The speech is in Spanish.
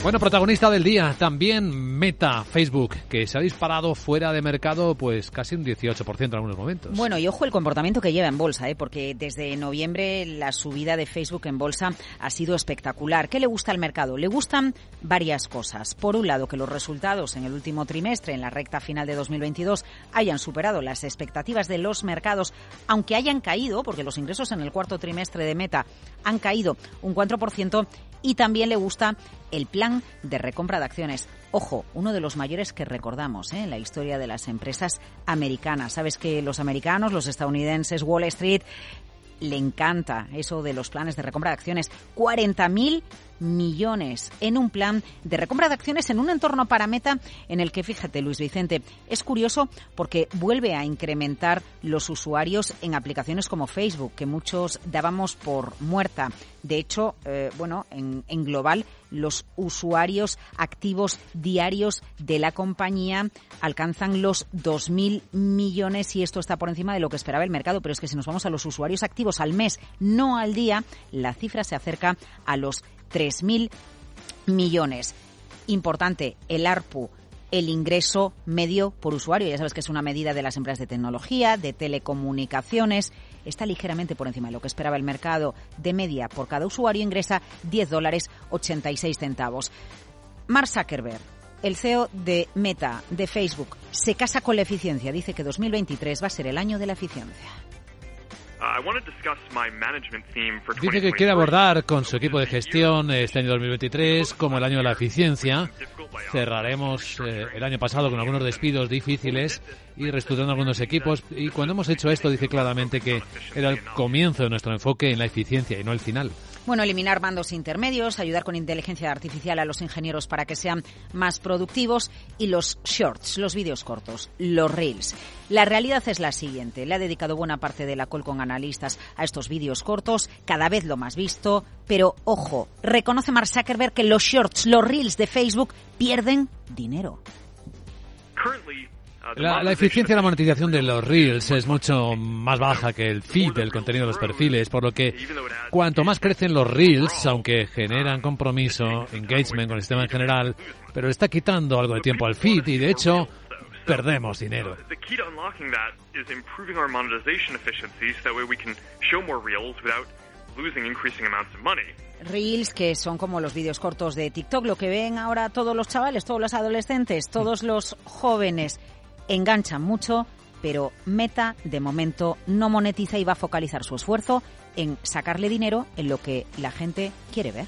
Bueno, protagonista del día también Meta, Facebook, que se ha disparado fuera de mercado pues casi un 18% en algunos momentos. Bueno, y ojo el comportamiento que lleva en bolsa, ¿eh? porque desde noviembre la subida de Facebook en bolsa ha sido espectacular. ¿Qué le gusta al mercado? Le gustan varias cosas. Por un lado, que los resultados en el último trimestre, en la recta final de 2022, hayan superado las expectativas de los mercados, aunque hayan caído, porque los ingresos en el cuarto trimestre de Meta han caído un 4%, y también le gusta el plan de recompra de acciones. Ojo, uno de los mayores que recordamos ¿eh? en la historia de las empresas americanas. Sabes que los americanos, los estadounidenses, Wall Street, le encanta eso de los planes de recompra de acciones. 40.000 millones en un plan de recompra de acciones en un entorno para meta en el que, fíjate, Luis Vicente, es curioso porque vuelve a incrementar los usuarios en aplicaciones como Facebook, que muchos dábamos por muerta. De hecho, eh, bueno, en, global, los usuarios activos diarios de la compañía alcanzan los 2.000 millones y esto está por encima de lo que esperaba el mercado. Pero es que si nos vamos a los usuarios activos al mes, no al día, la cifra se acerca a los 3.000 millones. Importante, el ARPU el ingreso medio por usuario. Ya sabes que es una medida de las empresas de tecnología, de telecomunicaciones. Está ligeramente por encima de lo que esperaba el mercado. De media, por cada usuario ingresa 10 dólares 86 centavos. Mark Zuckerberg, el CEO de Meta, de Facebook, se casa con la eficiencia. Dice que 2023 va a ser el año de la eficiencia. Dice que quiere abordar con su equipo de gestión este año 2023 como el año de la eficiencia. Cerraremos eh, el año pasado con algunos despidos difíciles y reestructurando algunos equipos. Y cuando hemos hecho esto, dice claramente que era el comienzo de nuestro enfoque en la eficiencia y no el final. Bueno, eliminar mandos intermedios, ayudar con inteligencia artificial a los ingenieros para que sean más productivos y los shorts, los vídeos cortos, los reels. La realidad es la siguiente. Le ha dedicado buena parte de la call con analistas a estos vídeos cortos, cada vez lo más visto, pero ojo, reconoce Mark Zuckerberg que los shorts, los reels de Facebook pierden dinero. La, la, eficiencia de la monetización de los Reels es mucho más baja que el feed del contenido de los perfiles, por lo que cuanto más crecen los Reels, aunque generan compromiso, engagement con el sistema en general, pero está quitando algo de tiempo al feed y de hecho perdemos dinero. Reels, que son como los vídeos cortos de TikTok, lo que ven ahora todos los chavales, todos los adolescentes, todos los jóvenes enganchan mucho, pero Meta de momento no monetiza y va a focalizar su esfuerzo en sacarle dinero en lo que la gente quiere ver.